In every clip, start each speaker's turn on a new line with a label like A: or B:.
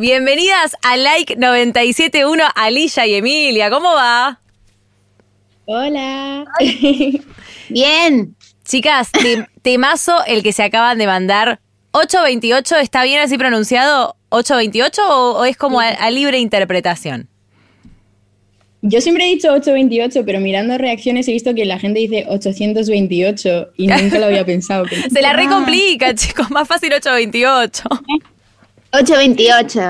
A: Bienvenidas a Like 971, Alicia y Emilia. ¿Cómo va?
B: Hola.
C: Bien.
A: Chicas, temazo el que se acaban de mandar. 828, ¿está bien así pronunciado? ¿828 o, es como a, libre interpretación?
B: Yo siempre he dicho 828, pero mirando reacciones he visto que la gente dice 828 y nunca lo había pensado.
A: Se la recomplica, chicos, más fácil 828.
C: 828.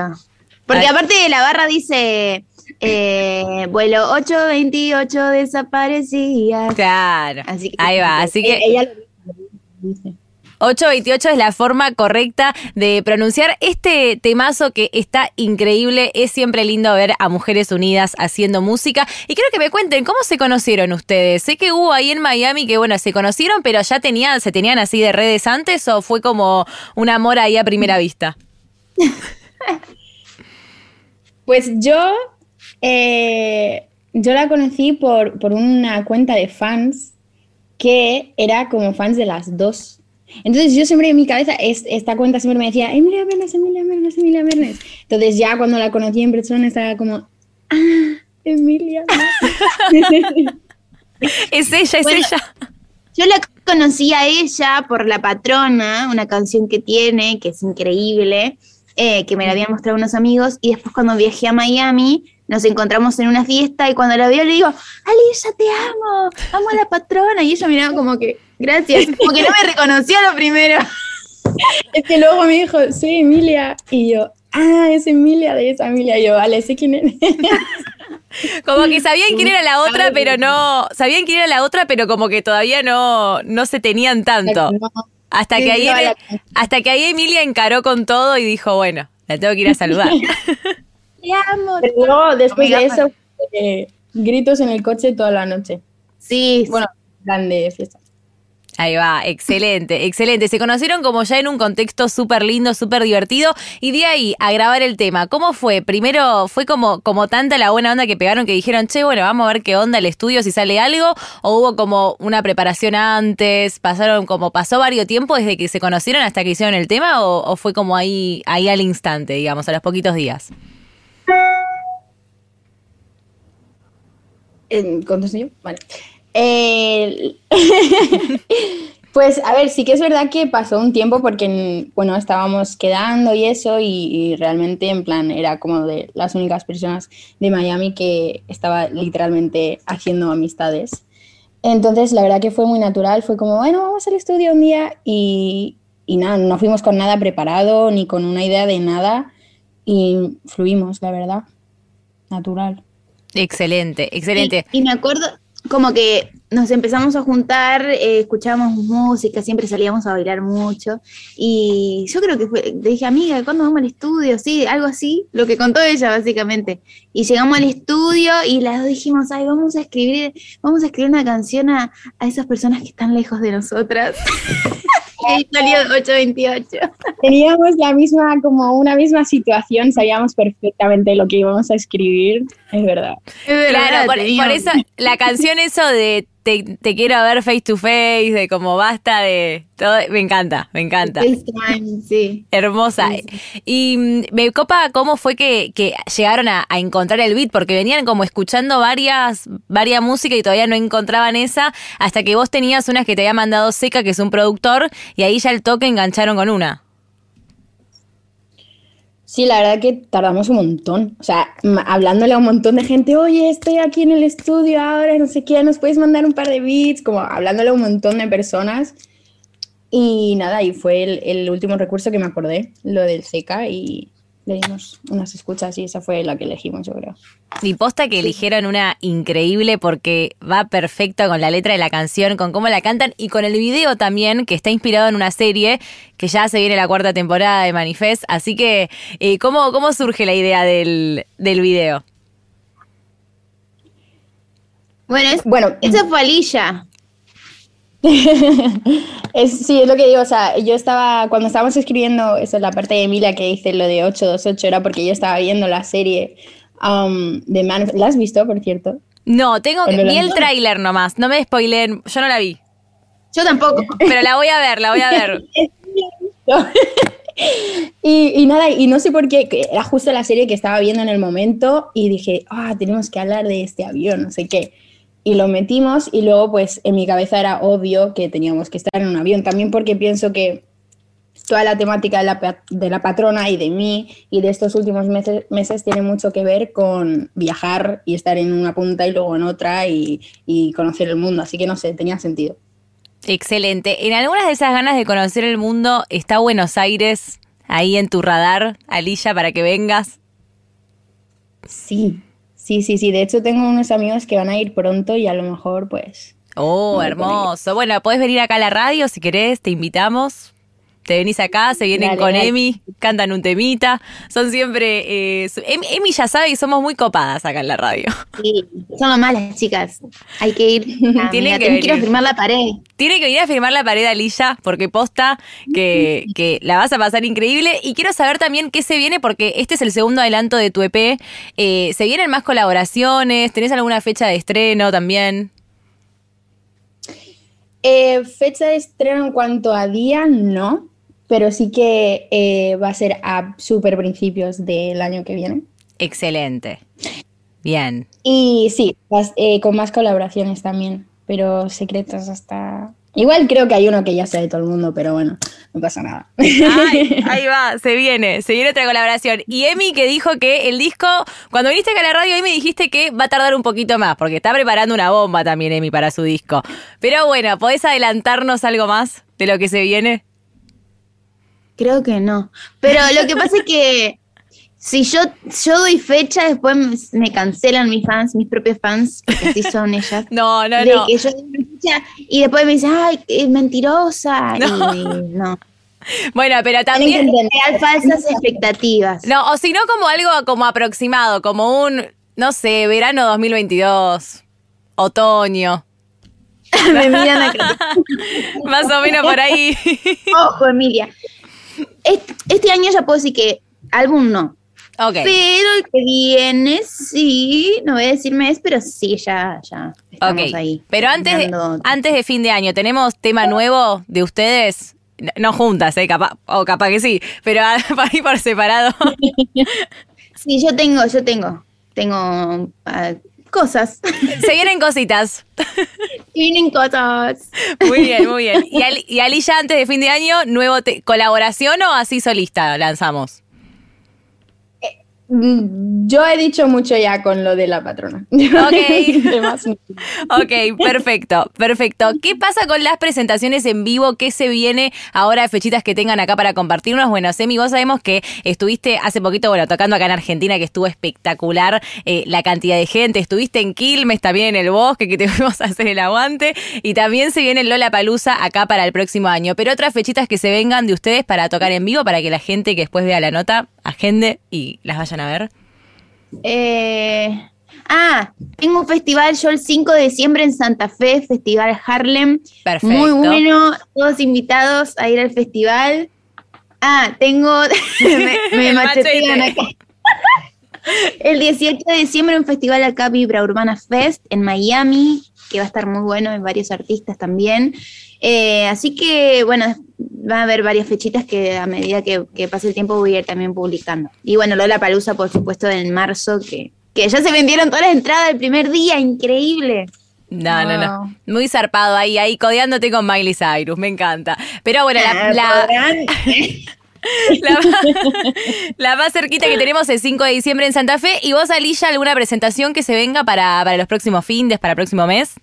C: Porque aparte de la barra dice eh, vuelo 828 desaparecía.
A: Claro. Así Ahí va, así que... Ella lo
B: dice.
A: 828 es la forma correcta de pronunciar este temazo que está increíble. Es siempre lindo ver a mujeres unidas haciendo música. Y quiero que me cuenten cómo se conocieron ustedes. Sé que hubo ahí en Miami que, bueno, se conocieron, pero ya tenían, se tenían así de redes antes o fue como un amor ahí a primera vista.
B: pues yo, eh, yo la conocí por, por una cuenta de fans que era como fans de las dos. Entonces yo siempre en mi cabeza, esta cuenta siempre me decía, Emilia Mernes, Emilia Mernes, Emilia Mernes. Entonces ya cuando la conocí en persona estaba como, ah, Emilia.
A: es ella, es ella.
C: Yo la conocí a ella por La Patrona, una canción que tiene, que es increíble, eh, que me la habían mostrado unos amigos, y después cuando viajé a Miami, nos encontramos en una fiesta y cuando la veo le digo, Alicia, te amo, amo a la patrona. Y ella miraba como que, gracias, como que no me reconoció lo primero.
B: Es que luego me dijo, soy Emilia. Y yo, ah, es Emilia de esa Emilia. Y yo, vale, sé quién es.
A: Como que sabían quién era la otra, pero no. Sabían quién era la otra, pero como que todavía no, no se tenían tanto. Hasta que ahí hasta que ahí Emilia encaró con todo y dijo, bueno, la tengo que ir a saludar.
B: Te amo. Pero después de eso, eh, gritos en el coche toda la noche.
C: Sí.
B: Bueno, grande fiesta.
A: Ahí va, excelente, excelente. Se conocieron como ya en un contexto súper lindo, súper divertido y de ahí a grabar el tema. ¿Cómo fue? Primero fue como, como tanta la buena onda que pegaron que dijeron, che, bueno, vamos a ver qué onda el estudio, si sale algo, o hubo como una preparación antes, pasaron como, pasó varios tiempo desde que se conocieron hasta que hicieron el tema, o, fue como ahí, ahí al instante, digamos, a los poquitos días.
B: ¿Cuántos yo? Vale. pues a ver, sí que es verdad que pasó un tiempo porque, bueno, estábamos quedando y eso y, realmente en plan era como de las únicas personas de Miami que estaba literalmente haciendo amistades. Entonces, la verdad que fue muy natural, fue como, bueno, vamos al estudio un día y, y nada, no fuimos con nada preparado ni con una idea de nada y fluimos, la verdad, natural.
A: Excelente, excelente.
C: Y, me acuerdo como que nos empezamos a juntar, eh, escuchábamos música, siempre salíamos a bailar mucho. Y yo creo que fue, dije, amiga, ¿cuándo vamos al estudio? Sí, algo así, lo que contó ella básicamente. Y llegamos al estudio y las dos dijimos, ay, vamos a escribir, vamos a escribir una canción a, a esas personas que están lejos de nosotras. Ahí salió 828.
B: Teníamos la misma, como una misma situación, sabíamos perfectamente lo que íbamos a escribir, es verdad.
A: claro, por, eso la canción eso de te, quiero ver face to face, de como basta de todo, me encanta, me encanta.
C: Sí.
A: Hermosa. Y mm, me copa cómo fue que, llegaron a, encontrar el beat, porque venían como escuchando varias, varias música y todavía no encontraban esa, hasta que vos tenías unas que te había mandado Seca, que es un productor, y ahí ya el toque engancharon con una.
B: Sí, la verdad que tardamos un montón. O sea, hablándole a un montón de gente, oye, estoy aquí en el estudio ahora, no sé qué, nos puedes mandar un par de beats, como hablándole a un montón de personas. Y nada, y fue el, el último recurso que me acordé, lo del seca, y, le dimos unas escuchas y esa fue la que elegimos, yo creo.
A: Y posta que eligieron una increíble porque va perfecto con la letra de la canción, con cómo la cantan y con el video también, que está inspirado en una serie que ya se viene la cuarta temporada de Manifest. Así que, eh, ¿cómo, ¿cómo surge la idea del, del video?
C: Bueno, es, bueno, esa fue Alilla.
B: es, sí, es lo que digo, o sea, yo estaba, cuando estábamos escribiendo, eso es la parte de Emilia que dice lo de 828, era porque yo estaba viendo la serie um, de Man ¿La has visto, por cierto?
A: No, tengo que, vi el tráiler nomás, no me spoilen, yo no la vi.
C: Yo tampoco.
A: Pero la voy a ver, la voy a ver.
B: y, y, nada, y no sé por qué, era justo la serie que estaba viendo en el momento y dije, ah, tenemos que hablar de este avión, no sé qué. Y lo metimos y luego pues en mi cabeza era obvio que teníamos que estar en un avión, también porque pienso que toda la temática de la, de la, patrona y de mí y de estos últimos meses, meses, tiene mucho que ver con viajar y estar en una punta y luego en otra y, y conocer el mundo. Así que no sé, tenía sentido.
A: Excelente. En algunas de esas ganas de conocer el mundo, ¿está Buenos Aires ahí en tu radar, Alilla, para que vengas?
B: Sí, sí, sí, sí. De hecho, tengo unos amigos que van a ir pronto y a lo mejor, pues.
A: Oh, hermoso. Bueno, puedes venir acá a la radio si querés, te invitamos te venís acá, se vienen con Emi, cantan un temita. Son siempre. Eh, Emi ya sabe y somos muy copadas acá en la radio.
C: Sí, son malas chicas. Hay que ir.
A: Tienen que,
C: ir a firmar la pared.
A: Tiene que venir a firmar la pared, Alilla, porque posta que, que, la vas a pasar increíble. Y quiero saber también qué se viene, porque este es el segundo adelanto de tu EP. Eh, ¿Se vienen más colaboraciones? ¿Tenés alguna fecha de estreno también?
B: Eh, fecha de estreno en cuanto a día, no pero sí que eh, va a ser a super principios del año que viene.
A: Excelente. Bien.
B: Y sí, eh, con más colaboraciones también, pero secretos hasta... Igual creo que hay uno que ya sé de todo el mundo, pero bueno, no pasa nada.
A: ahí va, se viene, se viene otra colaboración. Y Emi que dijo que el disco, cuando viniste acá a la radio, Emi dijiste que va a tardar un poquito más, porque está preparando una bomba también Emi para su disco. Pero bueno, ¿podés adelantarnos algo más de lo que se viene?
C: Creo que no. Pero lo que pasa es que si yo, yo doy fecha, después me cancelan mis fans, mis propios fans, porque así son ellas.
A: no, no, no.
C: y después me dicen, ay, es mentirosa. No. Y, no.
A: Bueno, pero también.
C: Crear falsas expectativas.
A: No, o si no, como algo como aproximado, como un, no sé, verano 2022, otoño.
C: me miran
A: Más o menos por ahí.
C: Ojo, Emilia este, año ya puedo decir que álbum no. Okay. Pero el que viene, sí, no voy a decir mes, pero sí, ya, ya estamos ahí.
A: Pero antes de, antes de fin de año, ¿tenemos tema nuevo de ustedes? No juntas, ¿eh? Capaz, o capaz que sí, pero para ir por separado.
C: sí, yo tengo, yo tengo. Tengo ah, cosas.
A: Se vienen cositas.
C: Se vienen cosas.
A: Muy bien, muy bien. ¿Y, Ali, y Alicia, antes de fin de año, nuevo colaboración o así solista lanzamos?
B: Yo he dicho mucho ya con lo de la patrona.
A: Ok. ok, perfecto, perfecto. ¿Qué pasa con las presentaciones en vivo? ¿Qué se viene ahora de fechitas que tengan acá para compartirnos? Bueno, Semi, vos sabemos que estuviste hace poquito, bueno, tocando acá en Argentina, que estuvo espectacular eh, la cantidad de gente. Estuviste en Quilmes, también en el bosque, que te fuimos a hacer el aguante. Y también se viene Lola Palusa acá para el próximo año. Pero otras fechitas que se vengan de ustedes para tocar en vivo, para que la gente que después vea la nota agende y las vayan a ver?
C: Eh, ah, tengo un festival yo el 5 de diciembre en Santa Fe, Festival Harlem. Perfecto. Muy bueno, todos invitados a ir al festival. Ah, tengo. me, machetean acá. el 18 de diciembre un festival acá, Vibra Urbana Fest, en Miami, que va a estar muy bueno, en varios artistas también. Eh, así que, bueno, va a haber varias fechitas que a medida que, pase el tiempo voy a ir también publicando. Y bueno, Lola Palusa, por supuesto, en marzo, que, que ya se vendieron todas las entradas el primer día, increíble.
A: No, no, no. Muy zarpado ahí, ahí codeándote con Miley Cyrus, me encanta. Pero bueno, la, la, la, más cerquita que tenemos es 5 de diciembre en Santa Fe. ¿Y vos, Alilla, alguna presentación que se venga para, para los próximos fines, para el próximo mes?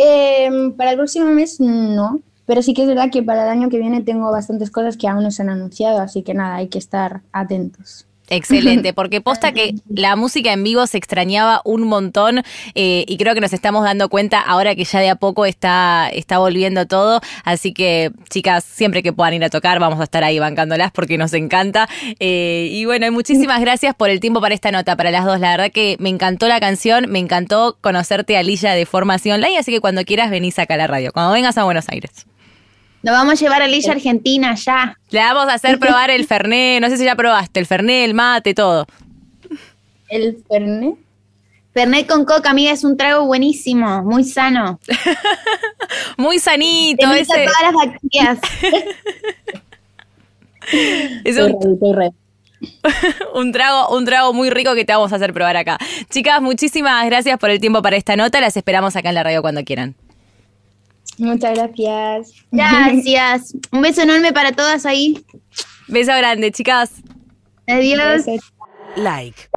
B: Em, para el próximo mes no, pero sí que es verdad que para el año que viene tengo bastantes cosas que aún no se han anunciado, así que nada, hay que estar atentos.
A: Excelente, porque posta que la música en vivo se extrañaba un montón eh, y creo que nos estamos dando cuenta ahora que ya de a poco está, está volviendo todo. Así que, chicas, siempre que puedan ir a tocar, vamos a estar ahí bancándolas porque nos encanta. Eh, y bueno, muchísimas gracias por el tiempo para esta nota, para las dos. La verdad que me encantó la canción, me encantó conocerte a Lilla de formación online, así que cuando quieras venís acá a la radio, cuando vengas a Buenos Aires.
C: Nos vamos a llevar a Lilla eh. Argentina ya.
A: Le vamos a hacer probar el Ferné. No sé si ya probaste el Ferné, el mate, todo.
B: ¿El Ferné.
C: Ferné con coca, amiga, es un trago buenísimo, muy sano.
A: muy sanito. Te
C: ese. todas las bacterias.
A: es un...
B: Estoy re, estoy
A: un, trago, un trago muy rico que te vamos a hacer probar acá. Chicas, muchísimas gracias por el tiempo para esta nota. Las esperamos acá en la radio cuando quieran.
B: Muchas gracias.
C: Gracias. Un beso enorme para todas ahí.
A: Beso grande, chicas.
C: Adiós.
D: Like.